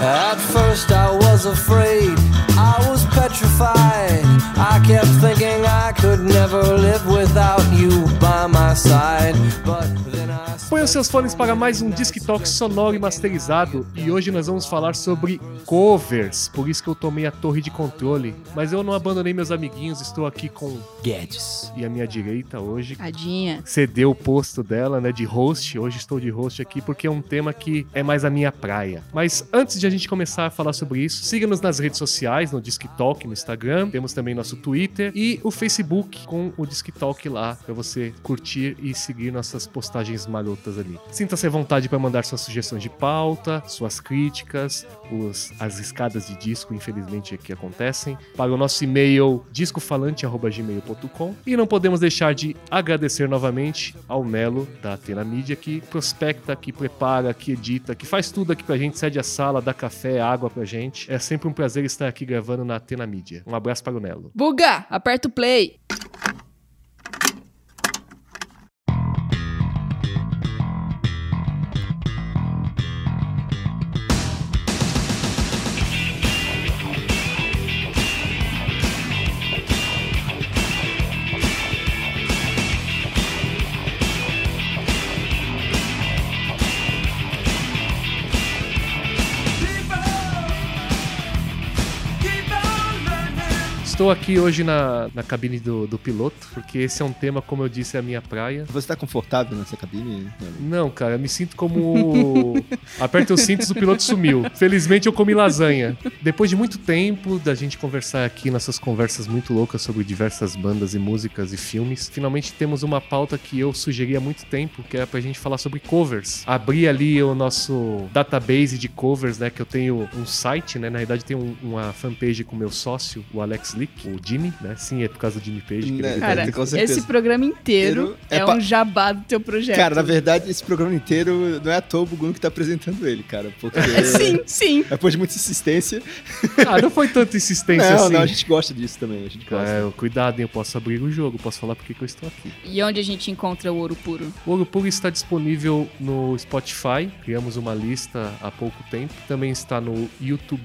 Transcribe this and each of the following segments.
At first I was afraid, I was petrified. I kept thinking I could never live without you by my side. But then I Põe os seus fones para mais um Disc Talk sonoro e masterizado. E hoje nós vamos falar sobre covers. Por isso que eu tomei a torre de controle. Mas eu não abandonei meus amiguinhos, estou aqui com Guedes. E à minha direita hoje Tadinha. cedeu o posto dela, né, de host. Hoje estou de host aqui porque é um tema que é mais a minha praia. Mas antes de a gente começar a falar sobre isso, siga-nos nas redes sociais, no Disc Talk, no Instagram. Temos também nosso Twitter e o Facebook com o Disc Talk lá para você curtir e seguir nossas postagens marotas ali. Sinta-se à vontade para mandar suas sugestões de pauta, suas críticas, os, as escadas de disco, infelizmente, aqui acontecem, para o nosso e-mail discofalante.gmail.com. E não podemos deixar de agradecer novamente ao Melo da Atena Mídia, que prospecta, que prepara, que edita, que faz tudo aqui pra gente, cede a sala, dá café, água pra gente. É sempre um prazer estar aqui gravando na Atena Mídia. Um abraço para o Melo. Buga, aperta o play. Estou aqui hoje na, na cabine do, do piloto, porque esse é um tema, como eu disse, é a minha praia. Você tá confortável nessa cabine? Não, cara, eu me sinto como. Aperta os cintos, o piloto sumiu. Felizmente eu comi lasanha. Depois de muito tempo da gente conversar aqui nessas conversas muito loucas sobre diversas bandas e músicas e filmes, finalmente temos uma pauta que eu sugeri há muito tempo, que é pra gente falar sobre covers. Abri ali o nosso database de covers, né? Que eu tenho um site, né? Na verdade, tem um- uma fanpage com meu sócio, o Alex Lick, o Jimmy, né? Sim, é por causa do Jimmy Page. que ele Né, é Cara, esse programa inteiro é é, pa- um jabá do teu projeto. Cara, na verdade, esse programa inteiro não é à toa o Bugun que tá apresentando ele, cara. Porque. sim, sim. Depois de muita insistência. Ah, não foi tanta insistência Não, assim. não, a gente gosta disso também. A gente gosta. É, cuidado, hein? Eu posso abrir o jogo, posso falar porque que eu estou aqui. E onde a gente encontra o ouro puro? O Ouro Puro está disponível no Spotify, criamos uma lista há pouco tempo. Também está no YouTube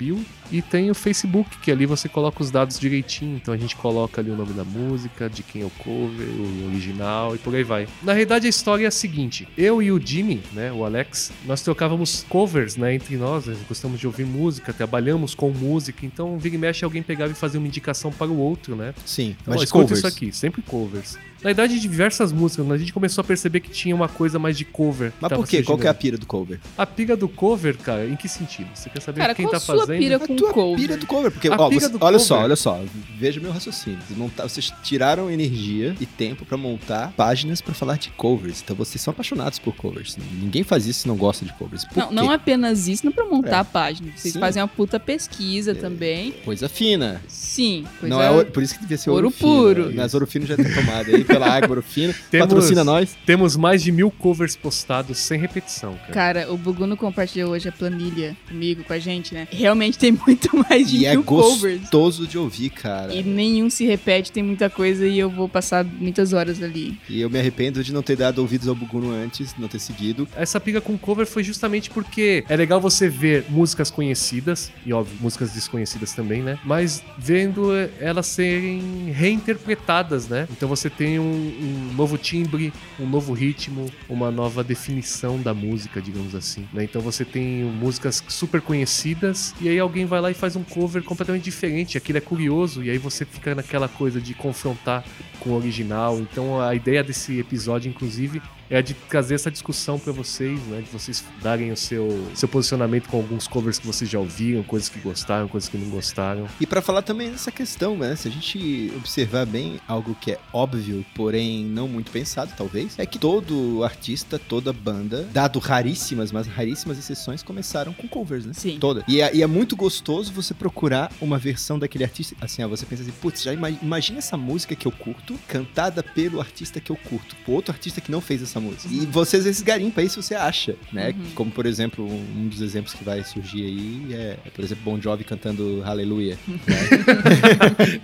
e tem o Facebook, que ali você coloca os dados direitinho. Então a gente coloca ali o nome da música, de quem é o cover, o original e por aí vai. Na realidade a história é a seguinte: eu e o Jimmy, né, o Alex, nós trocávamos covers, né, entre nós. Nós gostamos de ouvir música, trabalhamos com música. Então vira e mexe alguém pegava e fazia uma indicação para o outro, né? Sim, Então, mas ó, covers. isso aqui, sempre covers. Na verdade, de diversas músicas, a gente começou a perceber que tinha uma coisa mais de cover. Mas por quê? Qual que é a pira do cover? A pira do cover, cara, em que sentido? Você quer saber Cara, quem qual tá a sua fazendo? pira A com tua cover? pira do cover. Porque, A ó, você- do olha cover. só, olha só. Veja meu raciocínio. Vocês, monta- vocês tiraram energia e tempo pra montar páginas pra falar de covers. Então vocês são apaixonados por covers. Ninguém faz isso se não gosta de covers. Por Não, quê? não apenas isso, não pra montar É. a página. Vocês Sim. fazem uma puta pesquisa também. Coisa fina. Sim, coisa... Não é, por isso que devia ser ouro, Ouro fino. puro. Mas ouro fino já tem tomado aí pela água, ouro fino. Temos- Patrocina nós. Temos mais de mil covers postados sem repetição, cara. Cara, o Buguno compartilhou hoje a planilha comigo, com a gente, né? Realmente tem muito mais de E é mil covers. gostoso de ouvir, cara. E nenhum se repete, tem muita coisa e eu vou passar muitas horas ali. E eu me arrependo de não ter dado ouvidos ao Buguno antes, não ter seguido. Essa pira com cover foi justamente porque é legal você ver músicas conhecidas, e óbvio, músicas desconhecidas também, né? Mas vendo elas serem reinterpretadas, né? Então você tem um, um novo timbre, um novo ritmo, uma nova definição da música, digamos assim, né? Então você tem músicas super conhecidas, e aí alguém vai lá e faz um cover completamente diferente, aquilo é curioso, e aí você fica naquela coisa de confrontar com o original. Então a ideia desse episódio, inclusive, é de trazer essa discussão pra vocês, né? De vocês darem o seu, seu posicionamento com alguns covers que vocês já ouviram, coisas que gostaram, coisas que não gostaram. E pra falar também dessa questão, né? Se a gente observar bem algo que é óbvio, porém não muito pensado, talvez, é que todo artista, toda banda, dado raríssimas, mas raríssimas exceções, começaram com covers, né? Sim. Toda. E é, e é muito gostoso você procurar uma versão daquele artista. Assim, ó, você pensa assim, putz, já ima- imagina essa música que eu curto, cantada pelo artista que eu curto, por outro artista que não fez essa música. E você às vezes garimpa aí se você acha, né? Uhum. Como, por exemplo, um dos exemplos que vai surgir aí é, é, por exemplo, Bon Jovi cantando Hallelujah.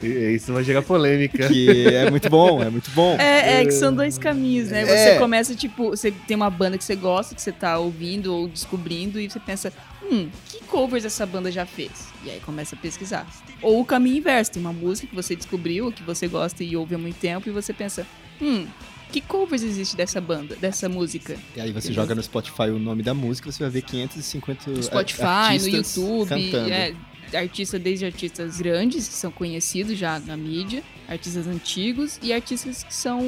E isso vai gerar polêmica. que é muito bom, é muito bom. É, é que são dois caminhos, né? É. Você começa, tipo, você tem uma banda que você gosta, que você tá ouvindo ou descobrindo, e você pensa, hum, que covers essa banda já fez? E aí começa a pesquisar. Ou o caminho inverso, tem uma música que você descobriu, que você gosta e ouve há muito tempo, e você pensa, hum, que covers existe dessa banda, dessa música? E aí você joga no Spotify o nome da música, você vai ver 550 No a- Spotify, no YouTube, cantando. é, artistas desde artistas grandes, que são conhecidos já na mídia, artistas antigos e artistas que são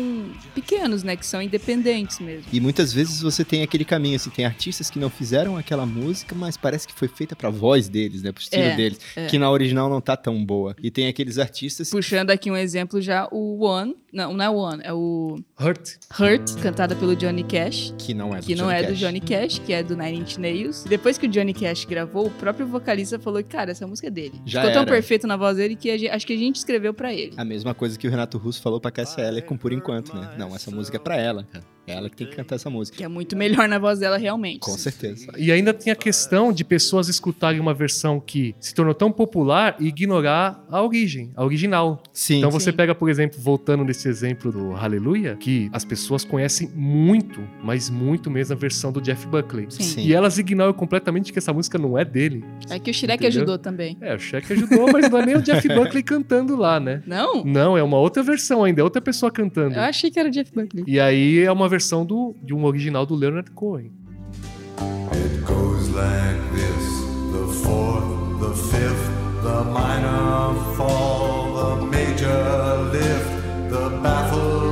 pequenos, né, que são independentes mesmo. E muitas vezes você tem aquele caminho, assim, tem artistas que não fizeram aquela música, mas parece que foi feita pra voz deles, né, pro estilo É, deles, é. que na original não tá tão boa. E tem aqueles artistas Puxando aqui um exemplo já, o One, não, não é o One, é o Hurt. Hurt, cantada pelo Johnny Cash, que não é do que não Johnny é do Cash. Johnny Cash, que é do Nine Inch Nails. Depois que o Johnny Cash gravou, o próprio vocalista falou que, cara, essa música é dele. Já Ficou tão era. perfeito na voz dele que a gente- acho que a gente escreveu pra ele. A mesma coisa que o Renato Russo falou pra Cassia Eller com Por Enquanto, né? Não, essa música é pra ela, cara. É ela que tem que cantar essa música. Que é muito melhor na voz dela, realmente. Com certeza. E ainda tem a questão de pessoas escutarem uma versão que se tornou tão popular e ignorar a origem, a original. Sim. Então você Sim. pega, por exemplo, voltando nesse exemplo do Hallelujah, que as pessoas conhecem muito, mas muito mesmo a versão do Jeff Buckley. Sim. Sim. E elas ignoram completamente que essa música não é dele. É que o Shrek Entendeu? ajudou também. É, o Shaq ajudou, mas não é nem o Jeff Buckley cantando lá, né? Não? Não, é uma outra versão ainda, é outra pessoa cantando. Eu achei que era Jeff Buckley. E aí é uma versão do, de um original do Leonard Cohen. It goes like this the fourth, the fifth, the minor fall, the major lift, the baffled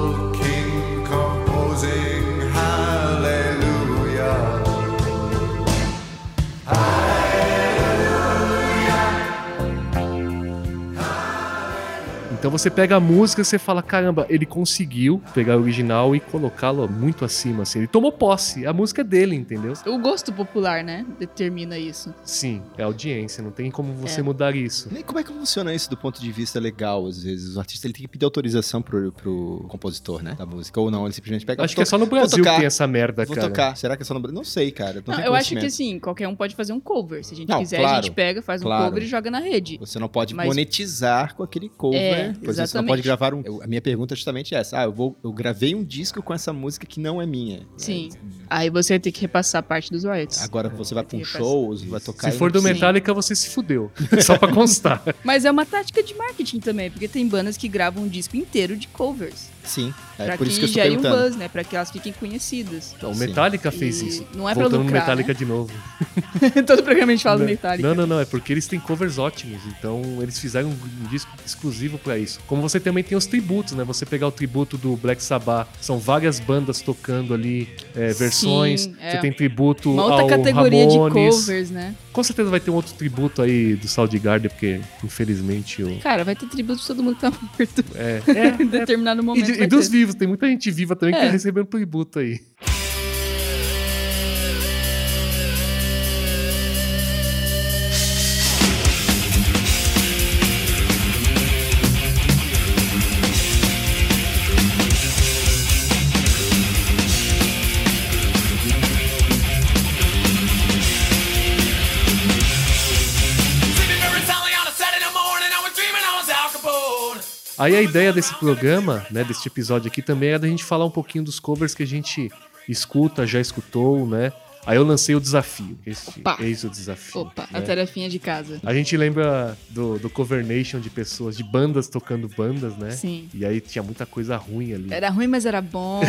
Então você pega a música e você fala, caramba, ele conseguiu pegar o original e colocá-lo muito acima, assim. Ele tomou posse, a música é dele, entendeu? O gosto popular, né? Determina isso. Sim, é audiência, não tem como você É. mudar isso. E como é que funciona isso do ponto de vista legal, às vezes? O artista ele tem que pedir autorização pro, pro compositor, né? Da música. Ou não, ele simplesmente pega. Acho que é só no Vou Brasil tocar, que tem essa merda, Vou cara. tocar. Será que é só no Brasil? Não sei, cara. Não, Não, eu acho que assim, qualquer um pode fazer um cover. Se a gente Não, quiser, claro, a gente pega, faz um claro. cover e joga na rede. Você não pode Mas- monetizar com aquele cover. É, Por exemplo, você não exatamente. pode gravar um. eu- a minha pergunta é justamente essa. Ah, eu, vou, eu gravei um disco com essa música que não é minha. Sim. Aí você vai ter que repassar parte dos royalties. Agora você vai pra um Tem show, vai tocar. Se for do Metallica, você se fudeu. Só pra constar. Mas é uma tática de marketing também, porque tem bandas que gravam um disco inteiro de covers. Sim. É pra por que isso que eu estou gere um perguntando. buzz, né? Pra que elas fiquem conhecidas. Então, o Sim. Metallica fez E isso. não é pra Voltando no lucrar, Metallica né? de novo. Todo programa a gente fala do Não, Metallica. Não, não, não. É porque eles têm covers ótimos. Então, eles fizeram um, um disco exclusivo pra isso. Como você também tem os tributos, né? Você pegar o tributo do Black Sabbath, são várias bandas tocando ali é, versões. Sim, é. Você tem tributo Uma outra ao categoria Ramones. de covers, né? Com certeza vai ter um outro tributo aí do Soundgarden, porque infelizmente o. Cara, vai ter tributo de todo mundo que tá morto É, é, em determinado E, momento. de- e dos vivos, tem muita gente viva também que É. tá recebendo tributo aí. Aí a ideia desse programa, né, desse episódio aqui também é da gente falar um pouquinho dos covers que a gente escuta, já escutou, né? Aí eu lancei o desafio. Esse, Opa. eis o desafio. Opa, né? a tarefinha de casa. A gente lembra do, do Cover Nation de pessoas, de bandas tocando bandas, né? Sim. E aí tinha muita coisa ruim ali. Era ruim, mas era bom.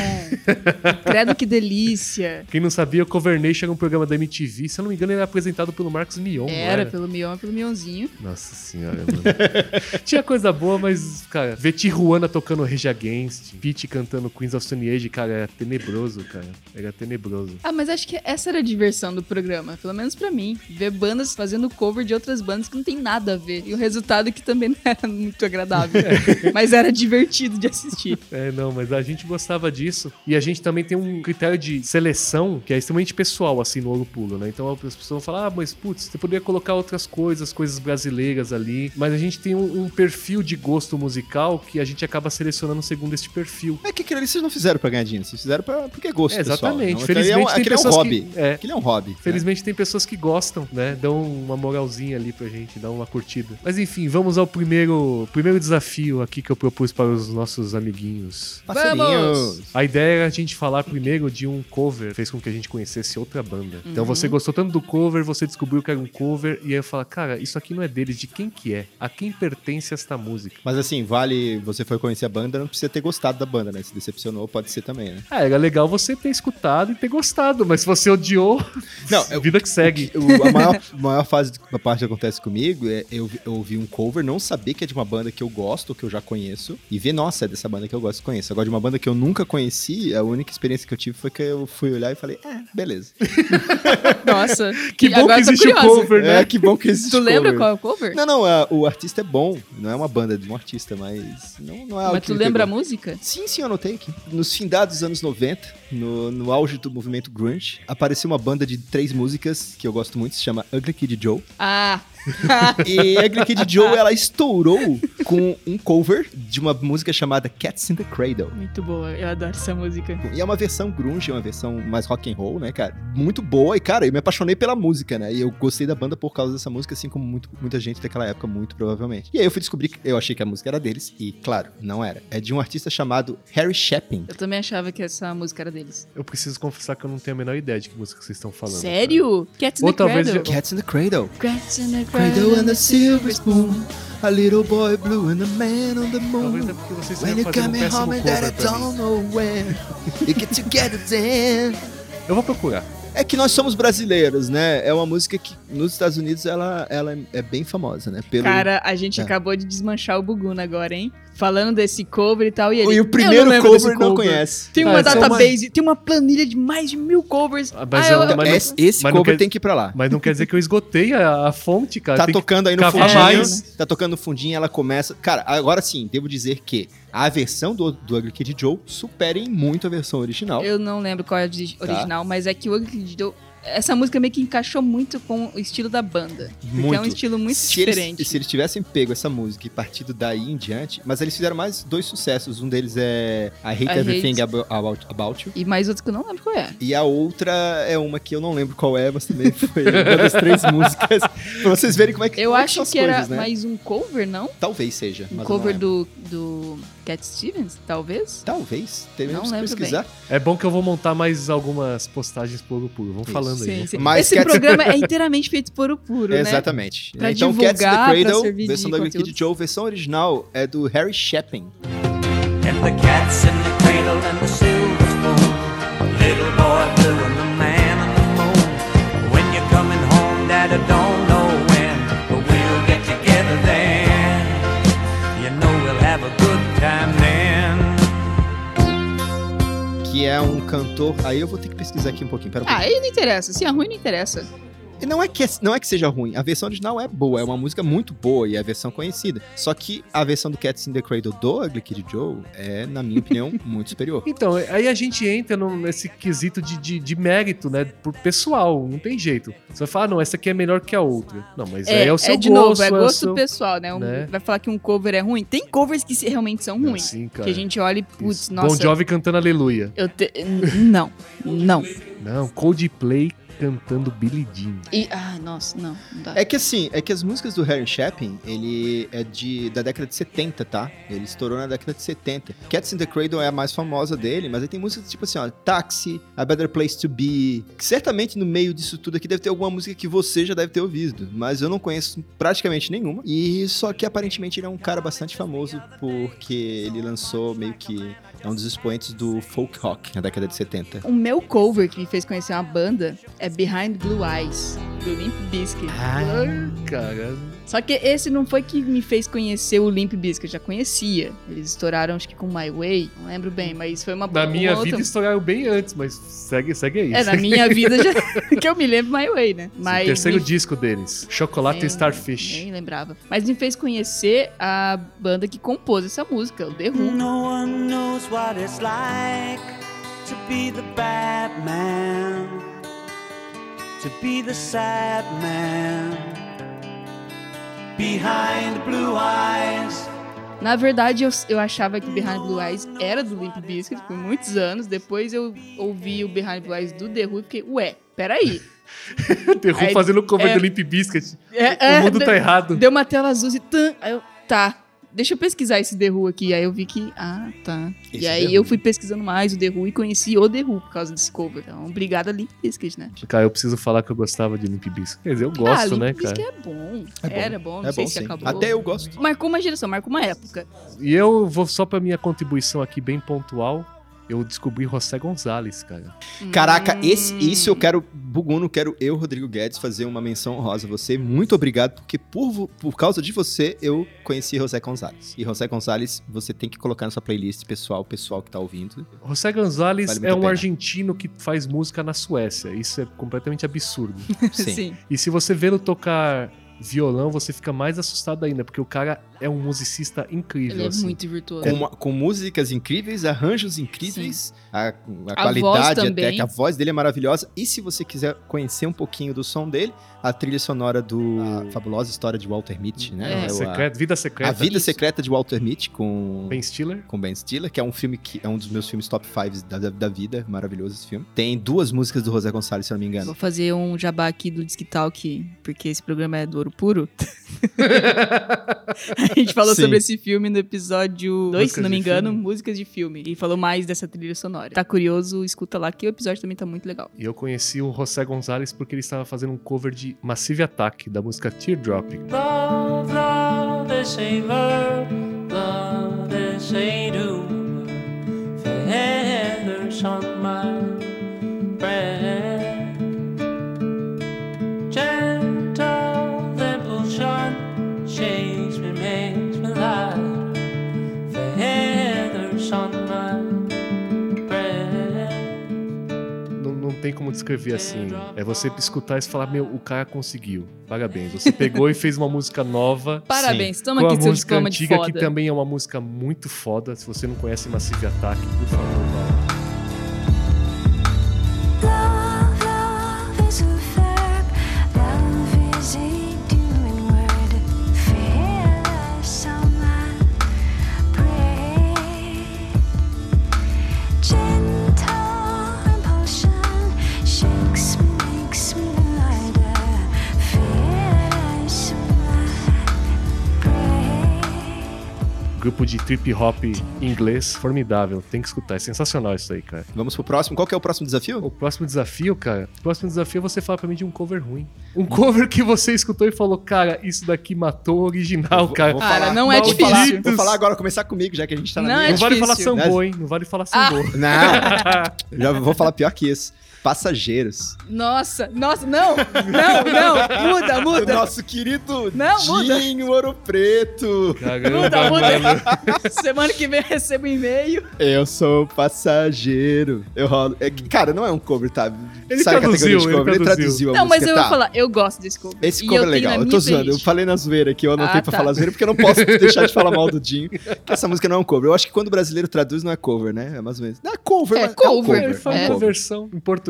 Credo que delícia. Quem não sabia, o Cover Nation era um programa da MTV. Se eu não me engano, ele era apresentado pelo Marcos Mion. não Era, pelo Mion pelo Mionzinho. Nossa senhora, mano. Tinha coisa boa, mas, cara, ver Tijuana tocando Rage Against, Pete cantando Queens of Stone Age, cara, era tenebroso, cara. Era tenebroso. Ah, mas acho que essa era a diversão do programa, pelo menos pra mim. Ver bandas fazendo cover de outras bandas que não tem nada a ver. E o resultado que também não era muito agradável. mas era divertido de assistir. É, não, mas a gente gostava disso. E a gente também tem um critério de seleção que é extremamente pessoal, assim, no Ouro Pulo, né? Então as pessoas vão falar, ah, mas putz, você poderia colocar outras coisas, coisas brasileiras ali. Mas a gente tem um, um perfil de gosto musical que a gente acaba selecionando segundo este perfil. É que aquilo ali vocês não fizeram pra ganhar dinheiro, vocês fizeram pra, porque é gosto É, pessoal. exatamente. Não, aquele é um- Felizmente tem é um hobby. Que É. Aquilo é um hobby. né? Felizmente tem pessoas que gostam, né? Dão uma moralzinha ali pra gente, dão uma curtida. Mas enfim, vamos ao primeiro, primeiro desafio aqui que eu propus para os nossos amiguinhos. Passarinhos. A ideia era a gente falar primeiro de um cover, fez com que a gente conhecesse outra banda. Então você gostou tanto do cover, você descobriu que era um cover, e aí eu falo, cara, isso aqui não é deles, de quem que é? A quem pertence esta música? Mas assim, vale. Você foi conhecer a banda, não precisa ter gostado da banda, né? Se decepcionou, pode ser também, né? Ah, era legal você ter escutado e ter gostado, mas se você odiou, Não, eu- vida que segue. O- a maior, maior fase da parte que acontece comigo é eu, eu ouvir um cover, não saber que é de uma banda que eu gosto, que eu já conheço, e ver, nossa, é dessa banda que eu gosto e conheço. Agora, de uma banda que eu nunca conheci, a única experiência que eu tive foi que eu fui olhar e falei, é, beleza. Nossa. Que bom agora que existe o cover, né? É, que bom que existe Tu lembra cover. qual é o cover? Não, não, a- o artista é bom, não é uma banda é de um artista, mas não, não é algo Mas tu lembra a pegou. música? Sim, sim, eu anotei aqui. Nos findados dos anos 90, no, no auge do movimento grunge, apareceu uma banda de três músicas que eu gosto muito, se chama Ugly Kid Joe. Ah, E Ugly Kid Joe, ela estourou com um cover de uma música chamada Cats in the Cradle. muito boa. Eu adoro essa música. E é uma versão grunge, é uma versão mais rock and roll, né, cara? Muito boa. E, cara, eu me apaixonei pela música, né? E eu gostei da banda por causa dessa música, assim como muito- muita gente daquela época, muito provavelmente. E aí eu fui descobrir que eu achei que a música era deles, e, claro, não era. É de um artista chamado Harry Shepin. Eu também achava que essa música era deles. Eu preciso confessar que eu não tenho a menor ideia de que música vocês estão falando. Sério? Cats in Ou the talvez Cradle. já- Cats in the Cradle. Cats in the Cradle and the silver spoon. A little boy blue and the man on the Talvez é moon. porque vocês When you fazendo um home and pra mim. don't know when You get together then Eu vou procurar. É que nós somos brasileiros, né? É uma música que nos Estados Unidos ela, ela é bem famosa, né? Pelo... Cara, a gente É. acabou de desmanchar o Buguna agora, hein? Falando desse cover e tal. E, ele, e o "Eu primeiro desse cover não conhece. Tem Ah, uma essa é uma- database, tem uma planilha de mais de mil covers. Ah, mas Ah, eu- mas não- esse esse mas cover quer- tem que ir pra lá. Mas não quer dizer que eu esgotei a, a fonte, cara. Tá Tem tocando aí no fundinho. mais. Tá tocando no fundinho, ela começa. Cara, agora sim, devo dizer que a versão do, do Ugly Kid Joe supera em muito a versão original. Eu não lembro qual é a Tá. original, mas é que o Ugly Kid Joe- Essa música meio que encaixou muito com o estilo da banda. Porque é um Muito. estilo muito se diferente. Eles, se eles tivessem pego essa música e partido daí em diante, mas eles fizeram mais dois sucessos. Um deles é I Hate I Everything Hate. Abo- About, About You. E mais outros que eu não lembro qual é. E a outra é uma que eu não lembro qual é, mas também foi uma das três músicas. Pra vocês verem como é que Eu é acho que era coisas, né? mais um cover, não? Talvez seja. Um cover do, do Cat Stevens, talvez? Talvez. Teremos Não pesquisar. É bom que eu vou montar mais algumas postagens por puro. Vamos falando aí. Sim, vamos sim. Mas Esse Cats- programa é inteiramente feito por o puro, né? Exatamente. Pra então, divulgar, Cats the Cradle, versão da conteúdo. Joe, versão original é do Harry Shepin. And the cat's in the cradle and the Que é um cantor. Aí eu vou ter que pesquisar aqui um pouquinho. Pera um Ah, pouquinho. aí não interessa. Se é ruim, não interessa. E não é, que, não é que seja ruim, a versão original é boa, é uma música muito boa e é a versão conhecida. Só que a versão do Cats in the Cradle do Ugly Kid Joe é, na minha opinião, muito superior. Então, aí a gente entra no- nesse quesito de, de, de mérito, né? Por pessoal, não tem jeito. Você vai falar, ah, não, essa aqui é melhor que a outra. Não, mas aí é, o seu de gosto. novo, é o gosto seu- pessoal, né? Um- né? Vai falar que um cover é ruim. Tem covers que se- realmente são ruins. Sim, cara. que a gente olha e, putz, Isso. nossa. Bon Jovi cantando Aleluia. Eu te... Não, não. Não, Coldplay cantando Billie Jean. E, ah, nossa, não. não dá. É que assim, é que as músicas do Harry Chapin, ele é de, da década de 70, tá? Ele estourou na década de 70. Cats in the Cradle é a mais famosa dele, mas aí tem músicas tipo assim, ó, Taxi, A Better Place to Be. Certamente no meio disso tudo aqui deve ter alguma música que você já deve ter ouvido, mas eu não conheço praticamente nenhuma. E só que aparentemente ele é um cara bastante famoso porque ele lançou meio que é um dos expoentes do folk rock na década de 70. O meu cover que me fez conhecer uma banda é Behind Blue Eyes, do Limp Bizkit. Ai, cara. Só que esse não foi que me fez conhecer o Limp Bizkit, eu já conhecia. Eles estouraram, acho que com My Way, não lembro bem, mas foi uma Na uma minha outra- vida estouraram bem antes, mas segue, segue aí. É, na minha vida já. que eu me lembro My Way, né? Mas Terceiro me- disco deles, Chocolate nem- Starfish. Nem lembrava. Mas me fez conhecer a banda que compôs essa música, o The Who. No one knows what it's like to be the bad man, to be the sad man. Behind blue eyes, Na verdade, eu, eu achava que Behind Blue Eyes era do Limp Bizkit por muitos anos. Depois eu ouvi o Behind Blue Eyes do The Who e fiquei, ué, peraí. The Who Aí- fazendo cover é- do Limp Bizkit. É, o mundo de- tá errado. Deu uma tela azul e tan. Aí eu, tá. Deixa eu pesquisar esse The Who aqui. Aí eu vi que, ah, tá. Esse e aí The eu fui pesquisando mais o The Who e conheci o The Who por causa desse cover. Então, obrigada Limp Bizkit, né? Cara, eu preciso falar que eu gostava de Limp Bizkit. Quer dizer, eu ah, gosto, Limp né, cara? é bom. É bom. Era bom, não É sei bom se sim. acabou. Até eu gosto. Marcou uma geração, marcou uma época. E eu vou só pra minha contribuição aqui bem pontual. Eu descobri José Gonzalez, cara. Caraca, Hum. esse, isso eu quero, Buguno, quero eu, Rodrigo Guedes, fazer uma menção honrosa a você. Muito obrigado, porque por, por causa de você, eu conheci José Gonzalez. E José Gonzalez, você tem que colocar na sua playlist, pessoal, pessoal que tá ouvindo. José Gonzalez Vale é um pena. argentino que faz música na Suécia. Isso é completamente absurdo. Sim. Sim. E se você vê ele tocar violão, você fica mais assustado ainda, porque o cara é um musicista incrível. Ele é assim. muito virtuoso. Com, uma- com músicas incríveis, arranjos incríveis, a, a voz qualidade até que a voz dele é maravilhosa. E se você quiser conhecer um pouquinho do som dele, a trilha sonora do a fabulosa história de Walter Mitty, né? É. É a- Secreto, Vida Secreta. a Vida Isso. Secreta de Walter Mitty com Ben Stiller. com Ben Stiller, que é um filme que é um dos meus filmes top 5 da, da, da vida, maravilhoso esse filme. Tem duas músicas do José Gonçalves, se eu não me engano. Vou fazer um jabá aqui do Disque Talk, porque esse programa é do ouro puro. a gente falou Sim. sobre esse filme no episódio 2, se não me engano, filme. músicas de filme. E falou mais dessa trilha sonora. Tá curioso, escuta lá que o episódio também tá muito legal. E eu conheci o José Gonzalez porque ele estava fazendo um cover de Massive Attack, da música Teardrop. Love, love is love is a do. Feathers on my breath. Gentle impulsion shakes me, makes me light. Feathers on tem como descrever assim. É você escutar e falar, meu, o cara conseguiu. Parabéns. Você pegou e fez uma música nova. Parabéns, toma com aqui seu música diploma de antiga, foda. que também é uma música muito foda. Se você não conhece Massive Attack, por favor, vai. Trip hop inglês formidável. Tem que escutar. É sensacional isso aí, cara. Vamos pro próximo. Qual que é o próximo desafio? O próximo desafio, cara, o próximo desafio é você falar pra mim de um cover ruim. Um cover que você escutou e falou, cara, isso daqui matou o original, Vou- cara. vou Cara, falar- não é vou difícil. falar- Vou falar agora, começar comigo, já que a gente tá na Não minha. é não vale falar sambô, hein? Não vale falar sambô. Não, já vou falar pior que isso. Passageiros. Nossa, nossa, não, não, não, muda, O muda. nosso querido Não, muda. Dinho Ouro Preto. Caramba, Muda, muda. mano. Semana que vem eu recebo um e-mail. Eu sou passageiro. Eu rolo. É que, cara, não é um cover, tá? Ele Sai a categoria traduziu, de ele cover, ele traduziu. traduziu a Não, mas música, eu vou tá? falar, eu gosto desse cover. Esse E cover é eu legal. Eu tô zoando. Eu falei na zoeira aqui, eu anotei Ah, pra tá. falar zoeira porque eu não posso deixar de falar mal do Dinho. Que essa música não é um cover. Eu acho que quando o brasileiro traduz, não é cover, né? É mais ou menos. Não é cover, É mas é um cover, Ele cover. faz É um uma cover. versão em português.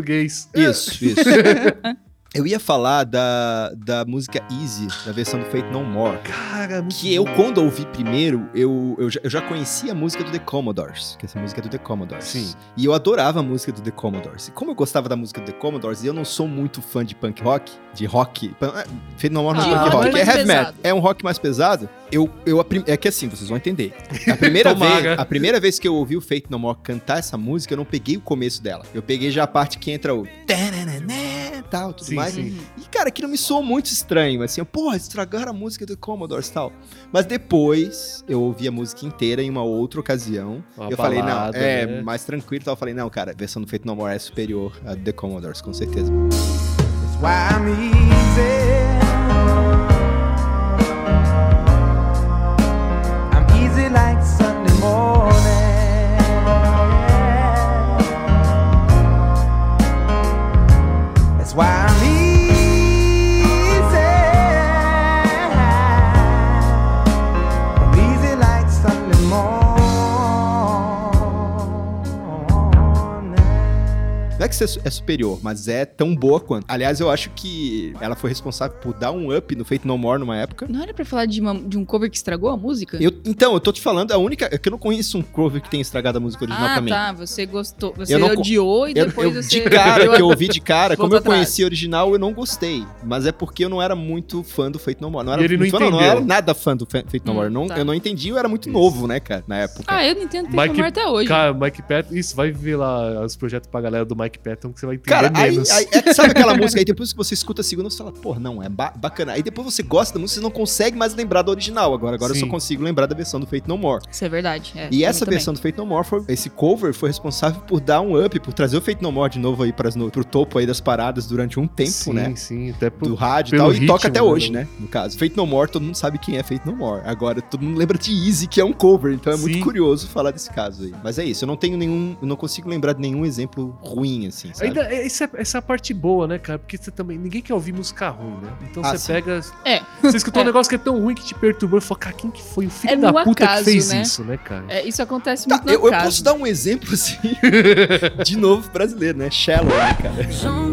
Isso, isso. Eu ia falar da, da música Easy, da versão do Fate No More. Cara, muito Que eu, quando ouvi primeiro, eu, eu, já, eu já conhecia a música do The Commodores. Que essa música é do The Commodores. Sim. E eu adorava a música do The Commodores. E como eu gostava da música do The Commodores, e eu não sou muito fã de punk rock, de rock. é, Fate No More não é Ah, punk rock, mais é heavy metal. É um rock mais pesado. Eu, eu, é que assim, vocês vão entender. A primeira, vez, a primeira vez que eu ouvi o Fate No More cantar essa música, eu não peguei o começo dela. Eu peguei já a parte que entra o. Tal, tudo Sim, mais. sim. E, cara, aquilo me soou muito estranho, assim, porra, estragaram a música do Commodores e tal. Mas depois, eu ouvi a música inteira em uma outra ocasião. Uma eu falei, não, balada, é né? mais tranquilo. Então eu falei, não, cara, a versão do Feito No More é superior a The Commodores, com certeza. That's why I'm easy. Não é superior, mas é tão boa quanto. Aliás, eu acho que ela foi responsável por dar um up no Fate No More numa época. Não era pra falar de, uma- de um cover que estragou a música? Eu- então, eu tô te falando, a única. É que eu não conheço um cover que tenha estragado a música original ah, pra mim. tá. Você gostou. Você Eu não odiou e Eu, depois eu- você. de cara, que eu ouvi de cara, como eu conheci a original, eu não gostei. Mas é porque eu não era muito fã do Fate No More. Não era ele não fã, não, não era nada fã do Fa- Fate No Hum, More. Não, tá. Eu não entendi, eu era muito Isso. novo, né, cara, na época. Ah, eu não entendo Fate No More até hoje. Cara, Mike Patton, isso, vai ver lá os projetos pra galera do Mike Patton que você vai entender Cara, aí, menos. aí- é, sabe aquela música aí, depois que você escuta a segunda, você fala, pô, não, é ba- bacana. Aí depois você gosta da música, você não consegue mais lembrar da original. Agora, agora eu Sim. só consigo lembrar da versão do Fate No More. Isso é verdade. é, E essa versão do Fate No More, foi, esse cover foi responsável por dar um up, por trazer o Fate No More de novo aí pras, no, pro topo aí das paradas durante um tempo, sim, né? sim, até por... do rádio e tal, e toca ritmo, até né, hoje, né? No caso. Fate No More, todo mundo sabe quem é Fate No More. Agora, todo mundo lembra de Easy, que é um cover, então é muito Sim. curioso falar desse caso aí. Mas é isso, eu não tenho nenhum, eu não consigo lembrar de nenhum exemplo ruim, assim, sabe? Ainda, essa, é- essa é a parte boa, né, cara? Porque você também. Ninguém quer ouvir música ruim, né? Então Ah, você sim. pega. É. Você escutou É. um negócio que é tão ruim que te perturbou e falou, cara, quem que foi o filho É da puta acaso, que fez né? isso, né, cara? É, isso acontece Tá, muito no eu, eu posso dar um exemplo, assim, de novo brasileiro, né? Shallow, né, cara?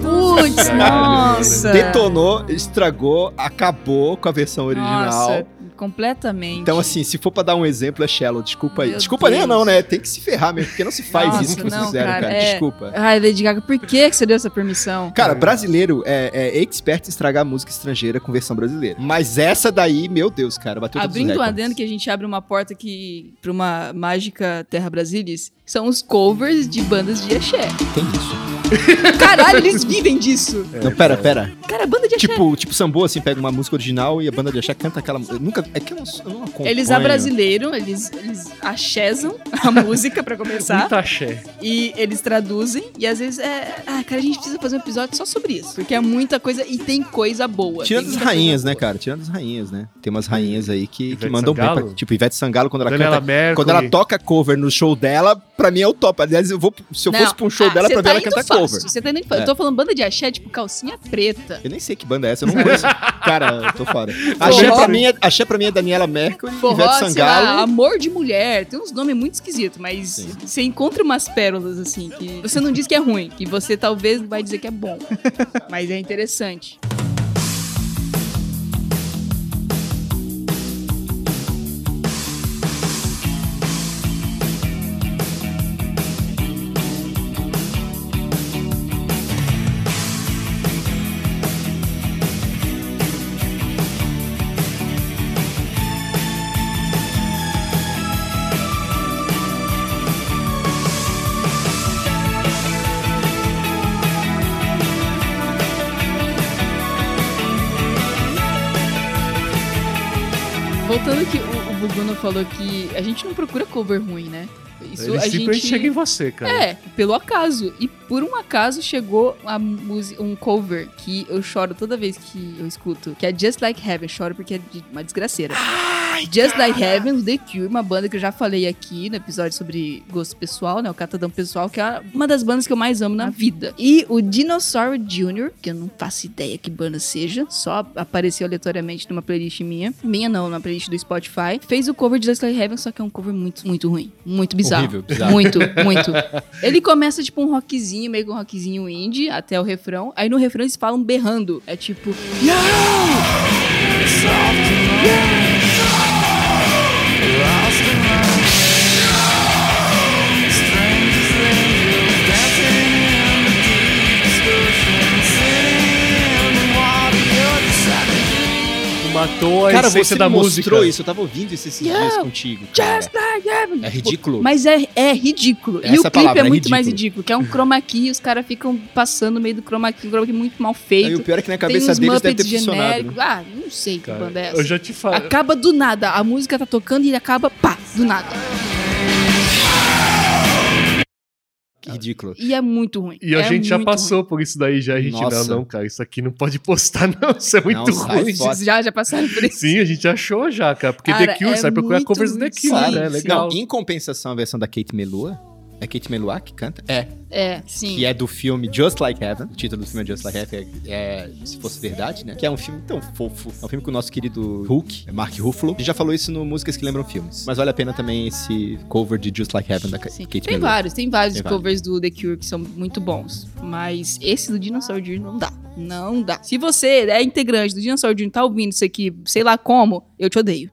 Putz, nossa. Detonou, estragou, acabou com a versão original. Nossa, completamente. Então, assim, se for pra dar um exemplo, é Shallow. Desculpa aí. Meu Desculpa nem Deus. não, né? Tem que se ferrar mesmo, porque não se faz Nossa, isso que vocês fizeram, cara. cara, é- Desculpa. Ai, Lady Gaga, por que que você deu essa permissão? Cara, brasileiro é, é expert em estragar música estrangeira com versão brasileira. Mas essa daí, meu Deus, cara, bateu Abrindo um adendo que a gente abre uma porta aqui pra uma mágica Terra Brasilis, são os covers de bandas de axé. Tem isso. Caralho, eles vivem disso. não, pera, pera. Cara, banda de axé. Tipo, tipo Sambo, assim, pega uma música original e a banda de axé canta aquela... Eu nunca... É que eu não, eu não acompanho. Eles abrasileiram, eles, eles axézam a música pra começar. Muita axé. E eles traduzem. E às vezes é. Ah, cara, a gente precisa fazer um episódio só sobre isso. Porque é muita coisa e tem coisa boa. Tirando as rainhas, né, boa. cara? Tirando as rainhas, né? Tem umas rainhas aí que, que mandam bem. Sangalo? Pra, tipo, Ivete Sangalo, quando ela Daniela canta... Mercury. Quando ela toca cover no show dela, pra mim é o top. Aliás, eu vou, se eu Não, fosse pra um show ah, dela pra ver tá ela indo cantar fácil, cover. Você tá indo fácil. É. Eu tô falando banda de axé, tipo calcinha preta. Eu nem sei que banda é essa, eu não conheço. Cara, eu tô fora. Axé pra, mim é, axé pra mim é Daniela Mercury, Forró, Ivete sei lá, Sangalo. amor de mulher. Tem uns nomes muito esquisitos, mas Sim. você encontra umas pérolas assim que você não diz que é ruim, que você talvez vai dizer que é bom. mas é interessante. Falou que a gente não procura cover ruim, né? Isso Ele a gente... chega em você, cara. É, pelo acaso. E por um acaso chegou a música, um cover que eu choro toda vez que eu escuto, que é Just Like Heaven. Choro porque é de- uma desgraceira. Just Like Heaven, The Cure, uma banda que eu já falei aqui no episódio sobre gosto pessoal, né? O catadão pessoal, que é uma das bandas que eu mais amo na vida. E o Dinosaur Jr., que eu não faço ideia que banda seja, só apareceu aleatoriamente numa playlist minha. Minha não, na playlist do Spotify. Fez o cover de Just Like Heaven, só que é um cover muito, muito ruim. Muito bizarro. Horrível, bizarro. Muito, muito. Ele começa tipo um rockzinho, meio que um rockzinho indie, até o refrão. Aí no refrão eles falam berrando. É tipo. Matou a Cara, essência você da me mostrou música. isso, eu tava ouvindo isso esses Yeah, dias contigo. Cara. Just like. É ridículo. Mas é, é ridículo. e Essa o clipe palavra, é é muito mais ridículo. que é um chroma key, os caras ficam passando no meio do chroma key, um chroma key muito mal Aí feito. o pior é que na cabeça deles deve ter Muppets funcionado. né? genéricos. Ah, não sei que Cara, banda é essa. eu já te falei. Acaba do nada. A música tá tocando e ele acaba, pá, do nada. Ridículo. E é muito ruim. E a É gente já passou por isso daí, já. A gente, Nossa. não, não, cara, isso aqui não pode postar, não. Isso é muito Não, ruim. Vocês já, já passaram por isso? Sim, a gente achou já, cara. Porque Cara, The Cure, é sai procurar covers do The ruim. Cure, né? Legal. Não, em compensação, a versão da Kate Melua É Kate Melua que canta? É. É, sim. Que é do filme Just Like Heaven. O título do filme é Just Like Heaven, é, é Se Fosse Verdade, né? Que é um filme tão fofo. É um filme com o nosso querido Hulk, Mark Ruffalo. A gente já falou isso no Músicas que Lembram Filmes. Mas vale a pena também esse cover de Just Like Heaven da Sim. Kate Tem Melua. vários, tem vários Tem covers do The Cure que são muito bons. Mas esse do Dinosaur Jr. não dá. Não dá. Se você é integrante do Dinosaur Jr. e tá ouvindo isso aqui, sei lá como, eu te odeio.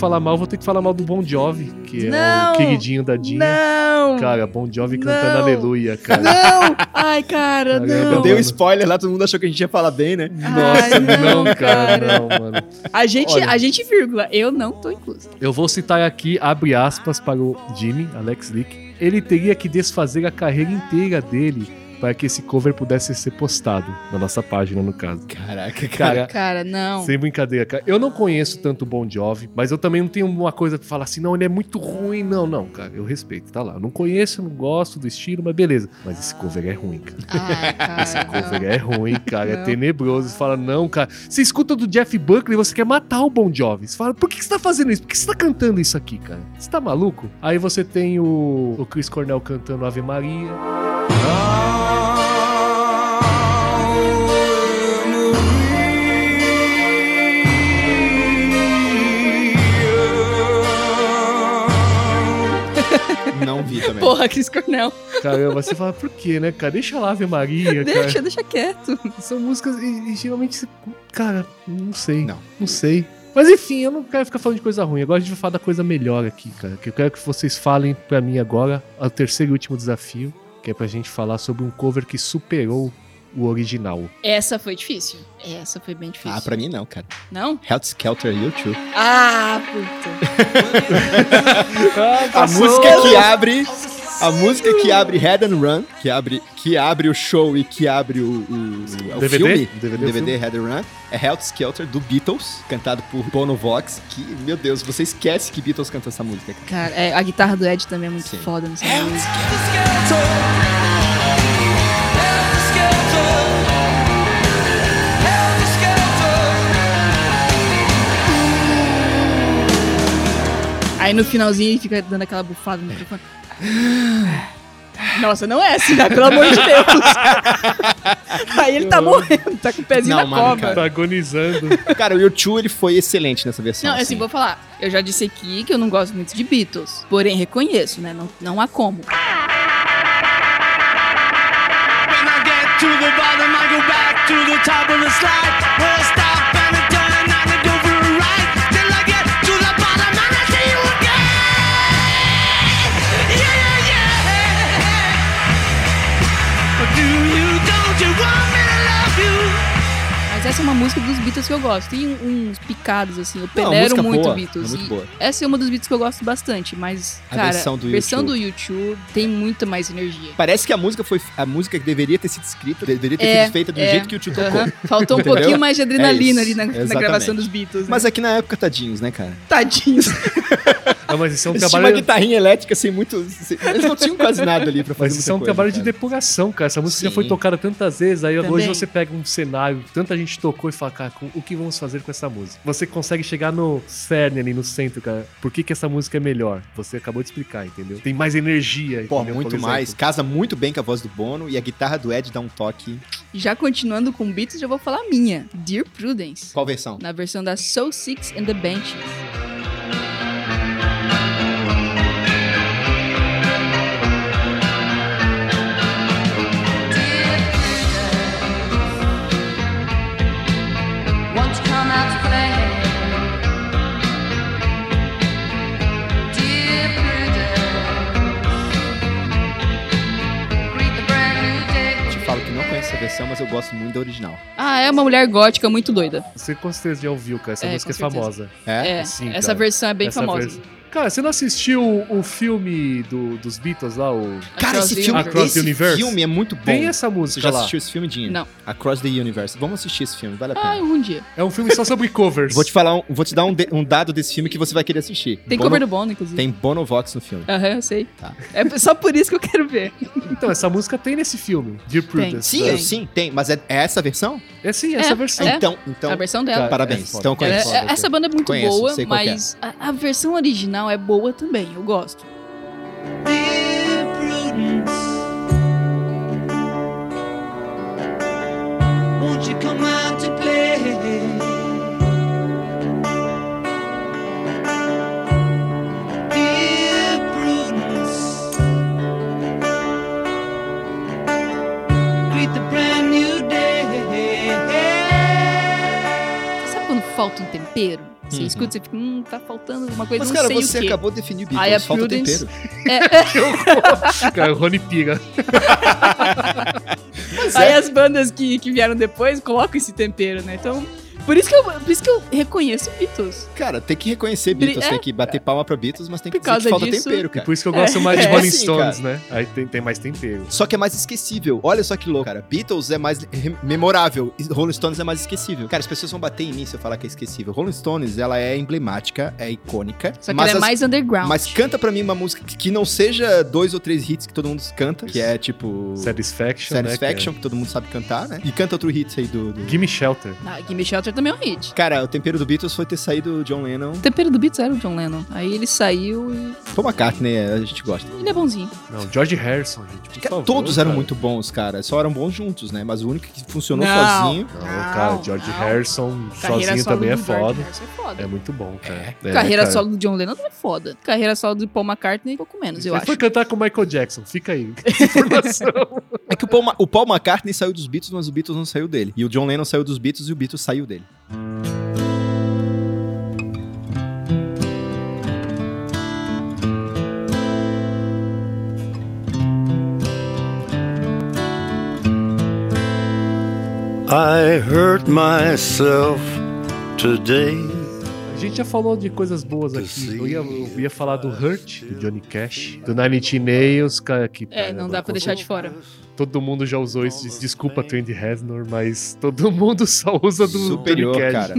Falar mal, vou ter que falar mal do Bon Jovi, que é Não! o queridinho da Dinha. Não! Cara, Bon Jovi cantando Não! Aleluia, cara. Não! Ai, cara, não. Eu dei um spoiler lá, todo mundo achou que a gente ia falar bem, né? Nossa, Ai, não, não, cara, não, mano. A gente, Olha. a gente, vírgula, eu não tô inclusa. Eu vou citar aqui, abre aspas, para o Jimmy, Alex Lick. Ele teria que desfazer a carreira inteira dele para que esse cover pudesse ser postado na nossa página, no caso. Caraca, cara. Cara, Cara, não. sem brincadeira, cara. Eu não conheço tanto o Bon Jovi, mas eu também não tenho uma coisa pra falar assim, não, ele é muito ruim. Não, não, cara, eu respeito, tá lá. Eu não conheço, não gosto do estilo, mas beleza. Mas esse cover é ruim, cara. Ai, cara. Esse cover é ruim, cara. É Não. tenebroso. Você fala, não, cara. Você escuta do Jeff Buckley e você quer matar o Bon Jovi. Você fala, por que você tá fazendo isso? Por que você tá cantando isso aqui, cara? Você tá maluco? Aí você tem o, o Chris Cornell cantando Ave Maria. Não também. Porra, Chris Cornell. Caramba, você fala, por quê, né, cara? Deixa lá Ave Maria, cara. Deixa, deixa quieto. São músicas e, e geralmente, cara, não sei. Não. Não sei. Mas enfim, eu não quero ficar falando de coisa ruim. Agora a gente vai falar da coisa melhor aqui, cara. Que eu quero que vocês falem pra mim agora o terceiro e último desafio, que é pra gente falar sobre um cover que superou o original. Essa foi difícil. Essa foi bem difícil. Ah, pra mim não, cara. Não? Helter Skelter YouTube. Ah, puta. Ah, A música que abre. A música que abre Head and Run, que abre, que abre o show e que abre o, o, o DVD? filme, DVD, DVD, Head and Run, é Helter Skelter do Beatles, cantado por Bono Vox, que, meu Deus, você esquece que Beatles cantou essa música. cara. Cara, é, a guitarra do Ed também é muito Sim. foda É música. Aí no finalzinho ele fica dando aquela bufada no microfone. Nossa, não é assim, né? Pelo amor de Deus. Aí ele tá morrendo, tá com o pezinho Não, na mano, cova. cara. Tá agonizando. Cara, o YouTube ele foi excelente nessa versão. Não, assim, vou falar. Eu já disse aqui que eu não gosto muito de Beatles. Porém, reconheço, né? Não, não há como. When I get to the bottom, I go back to the top of the slide. Mas essa é uma música dos Beatles que eu gosto. Tem uns picados, assim. Eu Não, penero música muito boa, Beatles. é muito boa. Essa é uma dos Beatles que eu gosto bastante. Mas, A cara, versão do versão YouTube. do YouTube tem muita mais energia. Parece que a música foi a música que deveria ter sido escrita, deveria ter É, sido feita do é. jeito que o tio tocou. Aham. Faltou um pouquinho mais de adrenalina É ali na, na gravação dos Beatles. Mas né? aqui na época, tadinhos, né, cara? Tadinhos. Não, mas isso é um Eles tinham uma trabalho. guitarrinha elétrica sem muito. sem- Eles não tinham quase nada ali pra fazer Mas isso é um coisa, trabalho de cara. depuração, cara. Essa música já Sim. foi tocada tantas vezes, aí hoje Também. você pega um cenário, tanta gente tocou e fala, cara, com- o que vamos fazer com essa música? Você consegue chegar no cerne ali, no centro, cara. Por que, que essa música é melhor? Você acabou de explicar, entendeu? Tem mais energia. Pô, entendeu? muito mais. Casa muito bem com a voz do Bono e a guitarra do Ed dá um toque. já continuando com Beatles, já vou falar a minha. Dear Prudence. Qual versão? Na versão da Soul Six and the Benches. Versão, mas eu gosto muito da original. Ah, é uma mulher gótica muito doida. Você com certeza já ouviu, cara. Essa É, música é famosa. É? É, sim, essa cara. versão é bem Essa famosa. vers- Cara, você não assistiu o filme do- dos Beatles lá, o... Cara, Across esse the filme, Across esse Universe? filme é muito bom. Tem essa Você música já lá. assistiu esse filme, Dinho? Não. Across the Universe. Vamos assistir esse filme, vale a Ah, pena. algum dia. É um filme só sobre covers. Vou te falar, um- vou te dar um, de- um dado desse filme que você vai querer assistir. Tem Bono- cover do Bono, inclusive. Tem Bonovox no filme. Aham, eu sei. Tá. É só por isso que eu quero ver. Então, essa música tem nesse filme, Dear Prudence. Sim, Tem. eu- sim, tem. Mas é, é essa versão? É sim, essa É, versão. é. Então, então a versão dela. Parabéns. é então Ela conheço. é- essa banda é muito Conheço, boa, é. mas a, a versão original é boa também, eu gosto. Falta um tempero? Você Uhum. escuta, você fica, hum, tá faltando alguma coisa, Mas, não cara, sei você o quê. acabou de definir o Aí a Beatles. Falta Prudence- tempero. Cara, o Rony Pira. Aí as bandas que, que vieram depois colocam esse tempero, né? Então, por isso que eu, por isso que eu reconheço Beatles. Cara, tem que reconhecer Beatles, é. tem que bater palma pra Beatles, mas tem que dizer que falta disso- tempero, cara. por isso que eu gosto mais de É, Rolling Stones, cara. né? Aí tem, tem mais tempero. Só que é mais esquecível. Olha só que louco, cara. Beatles é mais memorável. Rolling Stones é mais esquecível. Cara, as pessoas vão bater em mim se eu falar que é esquecível. Rolling Stones, ela é emblemática, é icônica. Só que mas ela é as- mais underground. Mas canta pra mim uma música que- que não seja dois ou três hits que todo mundo canta, que é tipo... Satisfaction, Satisfaction, né? que todo mundo sabe cantar, né? E canta outro hit aí do... do- é Gimme Shelter. Ah, Gimme Shelter também é um hit. Cara, o tempero do Beatles foi ter saído o John Lennon. O tempero do Beatles era o John Lennon. Aí ele saiu e Paul McCartney, a gente gosta. ele é bonzinho. Não, George Harrison, gente. Cara, favor, todos eram cara. muito bons, cara. Só eram bons juntos, né? Mas o único que funcionou Não. sozinho... Não, cara, George não. Harrison Carreira sozinho também é foda. É foda. É muito bom, cara. É, Carreira cara. solo do John Lennon é foda. Carreira solo do Paul McCartney, um pouco menos, eu Ele acho. foi cantar com o Michael Jackson, fica aí. Informação. É que o Paul, o Paul McCartney saiu dos Beatles, mas o Beatles não saiu dele. E o John Lennon saiu dos Beatles e o Beatles saiu dele. I hurt myself today. A gente já falou de coisas boas aqui. Eu ia, eu ia falar do Hurt, do Johnny Cash, do Nine Inch Nails, cara, que... É, não dá pra deixar de fora. Todo mundo já usou isso. Desculpa, Trendy Reznor, mas todo mundo só usa do Superior, Johnny Cash. cara.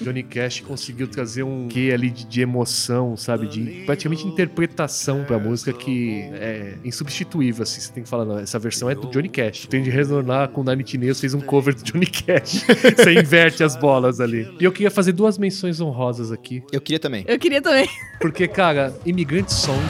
Johnny Cash conseguiu trazer um quê ali de, de emoção, sabe? De praticamente interpretação pra música que é insubstituível, assim. Você tem que falar, não, essa versão é do Johnny Cash. Tem de Reznor lá com Nine Nails fez um cover do Johnny Cash. Você inverte as bolas ali. E eu queria fazer duas menções honrosas aqui. Eu queria também. Eu queria também. Porque, cara, Imigrante Song,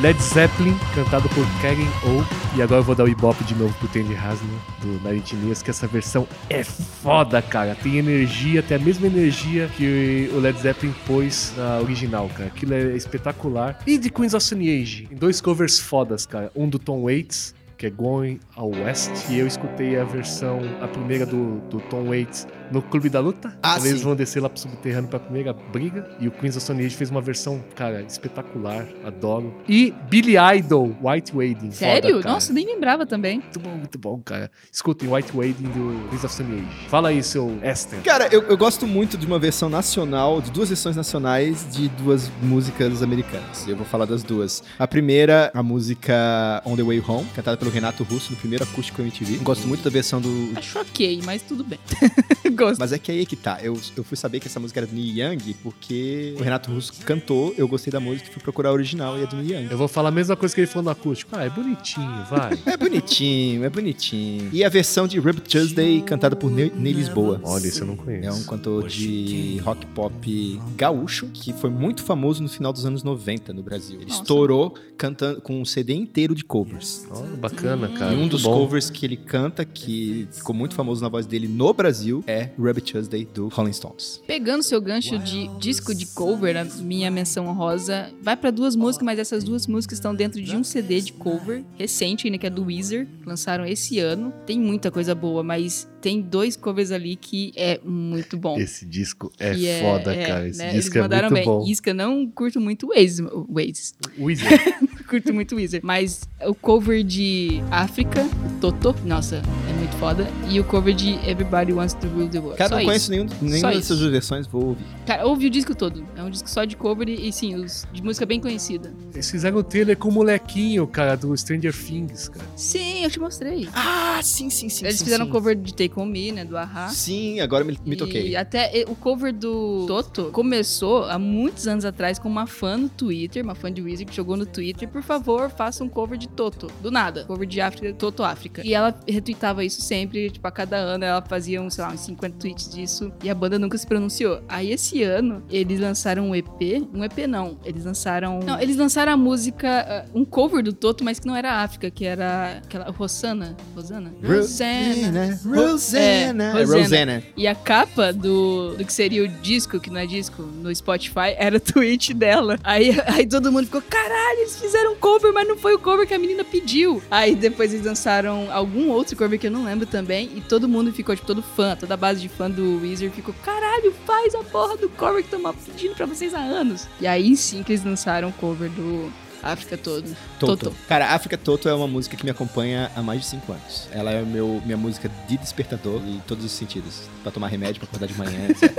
Led Zeppelin, cantado por Karen O. E agora eu vou dar o ibope de novo pro Tandy Hasner, do Nine Inch Nails, que essa versão é foda, cara. Tem energia, tem a mesma energia que o Led Zeppelin pôs na original, cara. Aquilo é espetacular. E de Queens of Stone Age, em dois covers fodas, cara. Um do Tom Waits, que é Going ao West, e eu escutei a versão, a primeira do, do Tom Waits no Clube da Luta. Ah, Eles sim. vão descer lá pro subterrâneo pra primeira briga. E o Queens of Stone Age fez uma versão, cara, espetacular. Adoro. E Billy Idol, White Wading. Sério? Foda. Nossa, nem lembrava também. Muito bom, muito bom, cara. Escutem White Wading do Queens of Stone Age. Fala aí, seu Esther. Cara, eu, eu gosto muito de uma versão nacional, de duas versões nacionais de duas músicas americanas. Eu vou falar das duas. A primeira, a música On the Way Home, cantada pelo Renato Russo no primeiro acústico MTV. Gosto muito da versão do. Acho ok, mas tudo bem. Gosto. Mas é que aí que tá. Eu, eu fui saber que essa música era do Neil Young porque o Renato Russo cantou, eu gostei da música e fui procurar a original e é do Neil Young. Eu vou falar a mesma coisa que ele falou no acústico. Ah, é bonitinho, vai. É bonitinho, é bonitinho. E a versão de Rub Tuesday, cantada por Ney, Ney Lisboa. Olha, isso eu não conheço. É um cantor de rock pop gaúcho que foi muito famoso no final dos anos 90 no Brasil. Ele Nossa. estourou cantando com um CD inteiro de covers. Ó, bacana, cara. e um dos bom. covers que ele canta, que ficou muito famoso na voz dele no Brasil, é Rub Tuesday do Rolling Stones. Pegando seu gancho de disco de cover, a minha menção honrosa vai pra duas músicas, mas essas duas músicas estão dentro de um CD de cover recente, ainda que é do Weezer, lançaram esse ano. Tem muita coisa boa, mas tem dois covers ali que é muito bom. Esse disco é Que foda, é, cara. Esse né, disco eles é muito bem. bom. Isca não curto muito Waze, Waze. Weezer. curto muito Weezer. Mas o cover de África, o Totô, nossa, é foda. E o cover de Everybody Wants to Rule the World. Cara, só não isso. conheço nenhum, nenhuma dessas versões, vou ouvir. Cara, ouvi o disco todo. É um disco só de cover e, e, sim, os, de música bem conhecida. Eles fizeram o trailer com o molequinho, cara, do Stranger Things, cara. Sim, eu te mostrei. Ah, sim, sim, sim. Eles sim, fizeram sim. um cover de Take On Me, né, do Ahá. Sim, agora me, me E toquei. até e- o cover do Toto começou há muitos anos atrás com uma fã no Twitter, uma fã de Weezer que jogou no Twitter, por favor, faça um cover de Toto. Do nada. Cover de África, Toto África. E ela retweetava isso sempre, tipo, a cada ano ela fazia, um, sei lá, uns 50 tweets disso. E a banda nunca se pronunciou. Aí esse ano, eles lançaram um EP. Um EP não. Eles lançaram. Não, eles lançaram a música, uh, um cover do Toto, mas que não era África, que era aquela. Rosana? Rosana? Rosana. Rosana. É, É, Rosana. E a capa do, do que seria o disco, que não é disco, no Spotify, era o tweet dela. Aí, aí todo mundo ficou, caralho, eles fizeram um cover, mas não foi o cover que a menina pediu. Aí depois eles lançaram algum outro cover que eu não lembro também, e todo mundo ficou, tipo, todo fã, toda a base de fã do Weezer ficou, caralho, faz a porra do cover que estamos pedindo pra vocês há anos. E aí sim que eles lançaram o cover do África todo. Toto. Cara, África Toto é uma música que me acompanha há mais de 5 anos. Ela é meu, minha música de despertador em todos os sentidos. Pra tomar remédio, pra acordar de manhã, etc.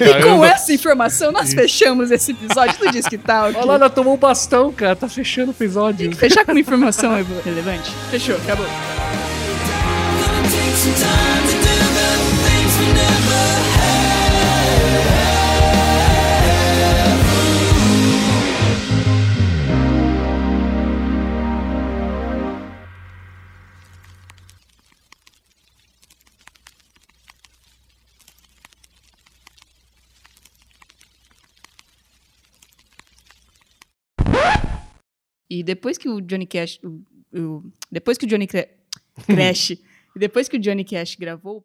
E com essa informação, nós fechamos esse episódio do Disque Talk. Olha lá, ela tomou um bastão, cara. Tá fechando o episódio. Tem que fechar com uma informação relevante. Fechou, acabou. E depois que o Johnny Cash. o- o- depois que o Johnny Cra- Crash. e depois que o Johnny Cash gravou